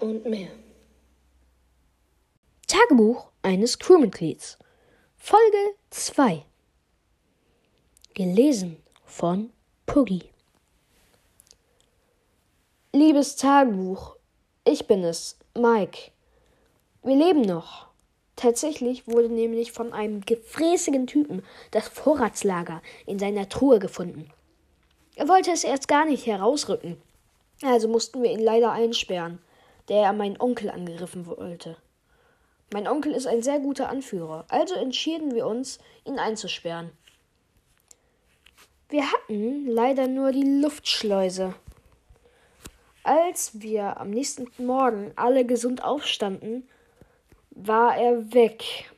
und mehr. Tagebuch eines Crewmitglieds. Folge 2. Gelesen von Puggy. Liebes Tagebuch, ich bin es, Mike. Wir leben noch. Tatsächlich wurde nämlich von einem gefräßigen Typen das Vorratslager in seiner Truhe gefunden. Er wollte es erst gar nicht herausrücken. Also mussten wir ihn leider einsperren, der meinen Onkel angegriffen wollte. Mein Onkel ist ein sehr guter Anführer, also entschieden wir uns, ihn einzusperren. Wir hatten leider nur die Luftschleuse. Als wir am nächsten Morgen alle gesund aufstanden, war er weg.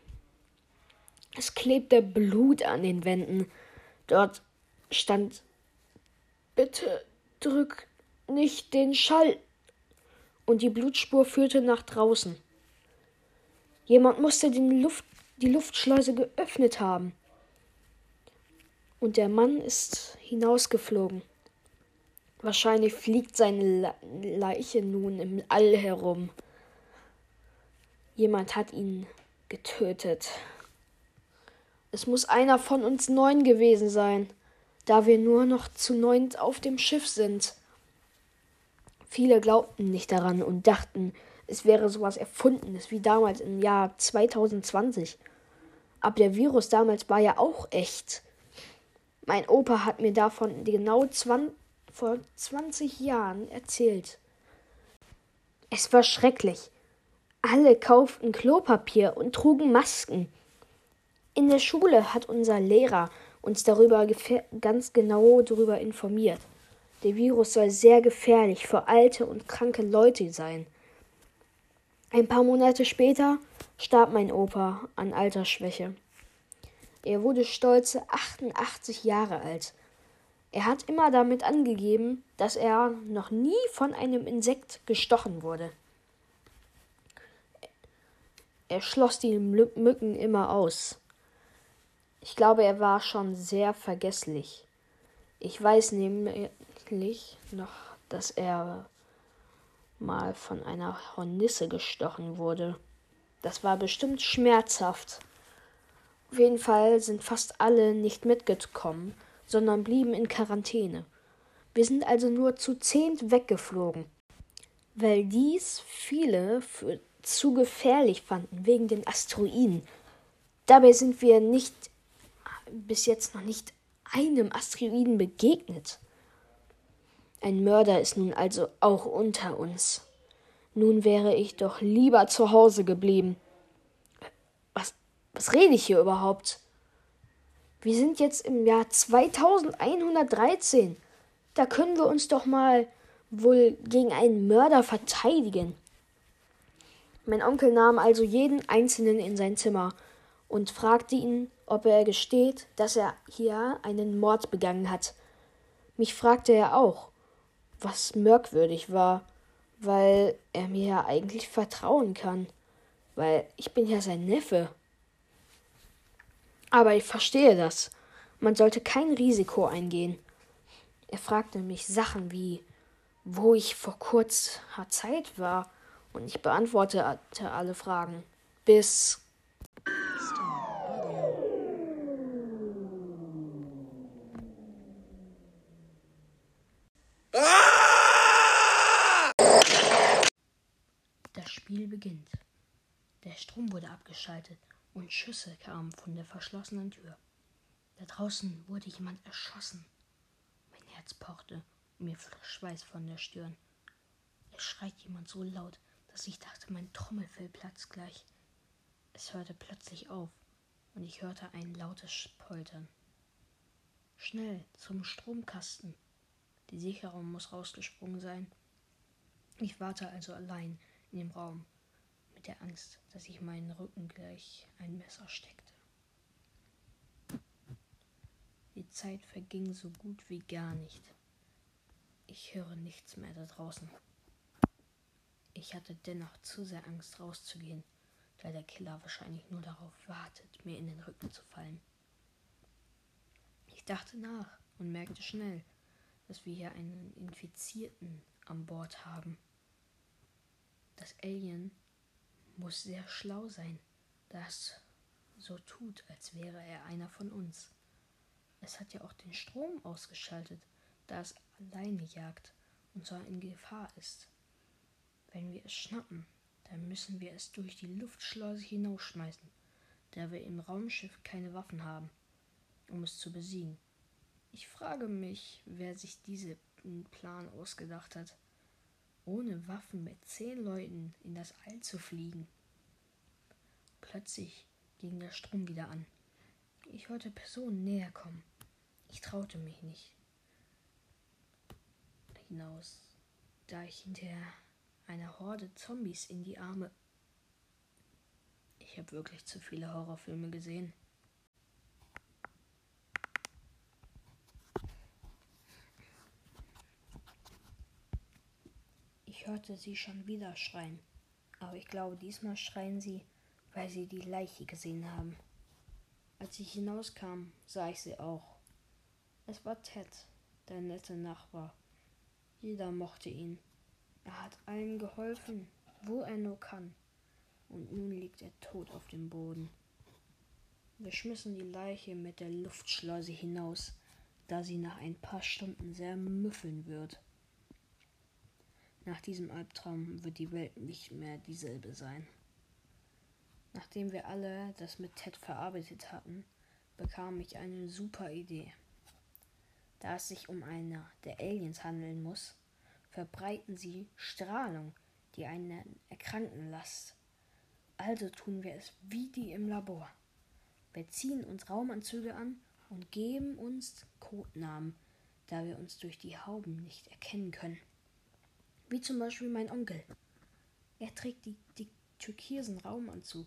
Es klebte Blut an den Wänden. Dort stand Bitte drück nicht den Schall. Und die Blutspur führte nach draußen. Jemand musste Luft, die Luftschleuse geöffnet haben. Und der Mann ist hinausgeflogen. Wahrscheinlich fliegt seine Leiche nun im All herum. Jemand hat ihn getötet. Es muss einer von uns neun gewesen sein, da wir nur noch zu neunt auf dem Schiff sind. Viele glaubten nicht daran und dachten, es wäre sowas Erfundenes wie damals im Jahr 2020. Aber der Virus damals war ja auch echt. Mein Opa hat mir davon genau 20, vor 20 Jahren erzählt. Es war schrecklich. Alle kauften Klopapier und trugen Masken. In der Schule hat unser Lehrer uns darüber ganz genau darüber informiert. Der Virus soll sehr gefährlich für alte und kranke Leute sein. Ein paar Monate später starb mein Opa an Altersschwäche. Er wurde stolze 88 Jahre alt. Er hat immer damit angegeben, dass er noch nie von einem Insekt gestochen wurde. Er schloss die Mücken immer aus. Ich glaube, er war schon sehr vergesslich. Ich weiß nämlich noch, dass er mal von einer Hornisse gestochen wurde. Das war bestimmt schmerzhaft. Auf jeden Fall sind fast alle nicht mitgekommen, sondern blieben in Quarantäne. Wir sind also nur zu zehnt weggeflogen, weil dies viele für zu gefährlich fanden wegen den Asteroiden. Dabei sind wir nicht bis jetzt noch nicht einem Asteroiden begegnet. Ein Mörder ist nun also auch unter uns. Nun wäre ich doch lieber zu Hause geblieben. Was, was rede ich hier überhaupt? Wir sind jetzt im Jahr 2113. Da können wir uns doch mal wohl gegen einen Mörder verteidigen. Mein Onkel nahm also jeden Einzelnen in sein Zimmer und fragte ihn, ob er gesteht, dass er hier einen Mord begangen hat. Mich fragte er auch, was merkwürdig war, weil er mir ja eigentlich vertrauen kann, weil ich bin ja sein Neffe. Aber ich verstehe das. Man sollte kein Risiko eingehen. Er fragte mich Sachen wie, wo ich vor kurzer Zeit war, und ich beantwortete alle Fragen. Bis Das Spiel beginnt. Der Strom wurde abgeschaltet und Schüsse kamen von der verschlossenen Tür. Da draußen wurde jemand erschossen. Mein Herz pochte und mir floss Schweiß von der Stirn. Es schreit jemand so laut, dass ich dachte, mein Trommelfell platzt gleich. Es hörte plötzlich auf und ich hörte ein lautes Poltern. Schnell zum Stromkasten. Die Sicherung muss rausgesprungen sein. Ich warte also allein in dem Raum mit der Angst, dass ich meinen Rücken gleich ein Messer steckte. Die Zeit verging so gut wie gar nicht. Ich höre nichts mehr da draußen. Ich hatte dennoch zu sehr Angst rauszugehen, da der Killer wahrscheinlich nur darauf wartet, mir in den Rücken zu fallen. Ich dachte nach und merkte schnell, dass wir hier einen Infizierten an Bord haben. Das Alien muss sehr schlau sein, das so tut, als wäre er einer von uns. Es hat ja auch den Strom ausgeschaltet, da es alleine jagt und zwar in Gefahr ist. Wenn wir es schnappen, dann müssen wir es durch die Luftschleuse hinausschmeißen, da wir im Raumschiff keine Waffen haben, um es zu besiegen. Ich frage mich, wer sich diesen Plan ausgedacht hat, ohne Waffen mit zehn Leuten in das All zu fliegen. Plötzlich ging der Strom wieder an. Ich hörte Personen näher kommen. Ich traute mich nicht hinaus, da ich hinterher einer Horde Zombies in die Arme. Ich habe wirklich zu viele Horrorfilme gesehen. Ich hörte sie schon wieder schreien, aber ich glaube, diesmal schreien sie, weil sie die Leiche gesehen haben. Als ich hinauskam, sah ich sie auch. Es war Ted, der nette Nachbar. Jeder mochte ihn. Er hat allen geholfen, wo er nur kann. Und nun liegt er tot auf dem Boden. Wir schmissen die Leiche mit der Luftschleuse hinaus, da sie nach ein paar Stunden sehr müffeln wird. Nach diesem Albtraum wird die Welt nicht mehr dieselbe sein. Nachdem wir alle das mit Ted verarbeitet hatten, bekam ich eine super Idee. Da es sich um eine der Aliens handeln muss, verbreiten sie Strahlung, die einen erkranken lässt. Also tun wir es wie die im Labor. Wir ziehen uns Raumanzüge an und geben uns Codenamen, da wir uns durch die Hauben nicht erkennen können. Wie zum Beispiel mein Onkel. Er trägt die, die türkisen Raumanzug.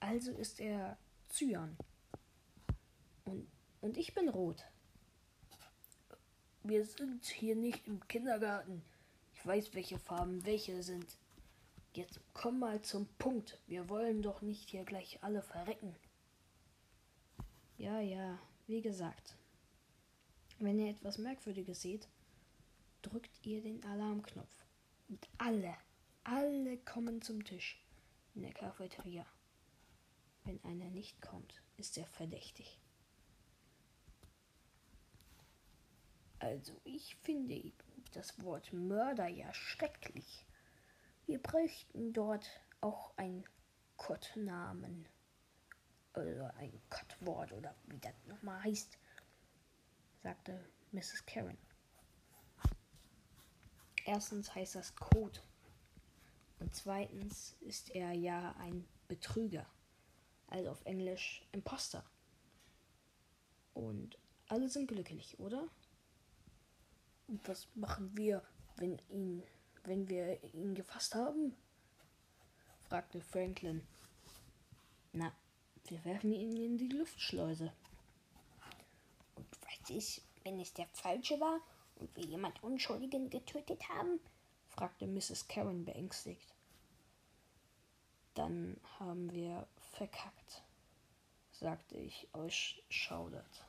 Also ist er Cyan. Und, und ich bin rot. Wir sind hier nicht im Kindergarten. Ich weiß, welche Farben welche sind. Jetzt komm mal zum Punkt. Wir wollen doch nicht hier gleich alle verrecken. Ja, ja, wie gesagt. Wenn ihr etwas Merkwürdiges seht, drückt ihr den Alarmknopf. Und alle, alle kommen zum Tisch in der Cafeteria. Wenn einer nicht kommt, ist er verdächtig. Also ich finde das Wort Mörder ja schrecklich. Wir bräuchten dort auch einen Codenamen. Oder ein Codewort oder wie das nochmal heißt, sagte Mrs. Karen. Erstens heißt das Code. Und zweitens ist er ja ein Betrüger. Also auf Englisch Imposter. Und alle sind glücklich, oder? Und was machen wir, wenn ihn, wenn wir ihn gefasst haben? fragte Franklin. Na, wir werfen ihn in die Luftschleuse. Und was ist, wenn es der falsche war und wir jemand Unschuldigen getötet haben? fragte Mrs. Karen beängstigt. Dann haben wir verkackt, sagte ich euch schaudert.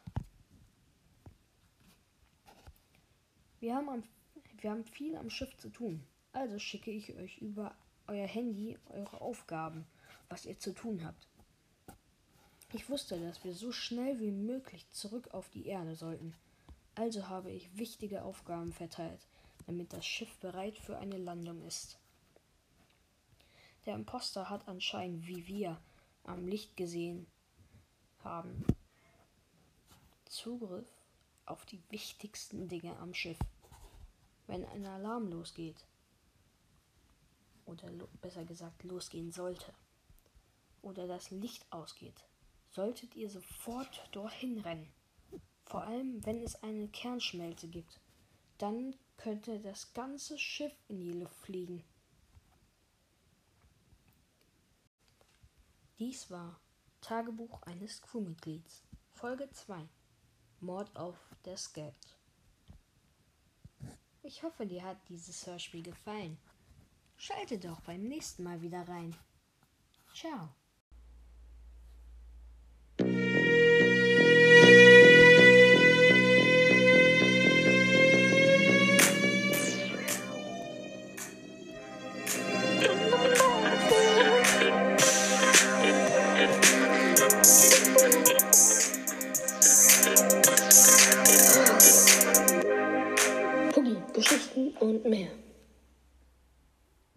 Wir haben, am, wir haben viel am Schiff zu tun. Also schicke ich euch über euer Handy eure Aufgaben, was ihr zu tun habt. Ich wusste, dass wir so schnell wie möglich zurück auf die Erde sollten. Also habe ich wichtige Aufgaben verteilt, damit das Schiff bereit für eine Landung ist. Der Imposter hat anscheinend, wie wir am Licht gesehen haben, Zugriff auf die wichtigsten Dinge am Schiff. Wenn ein Alarm losgeht, oder lo besser gesagt losgehen sollte, oder das Licht ausgeht, solltet ihr sofort dorthin rennen. Vor allem, wenn es eine Kernschmelze gibt. Dann könnte das ganze Schiff in die Luft fliegen. Dies war Tagebuch eines Crewmitglieds. Folge 2. Mord auf der Skat. Ich hoffe, dir hat dieses Hörspiel gefallen. Schalte doch beim nächsten Mal wieder rein. Ciao.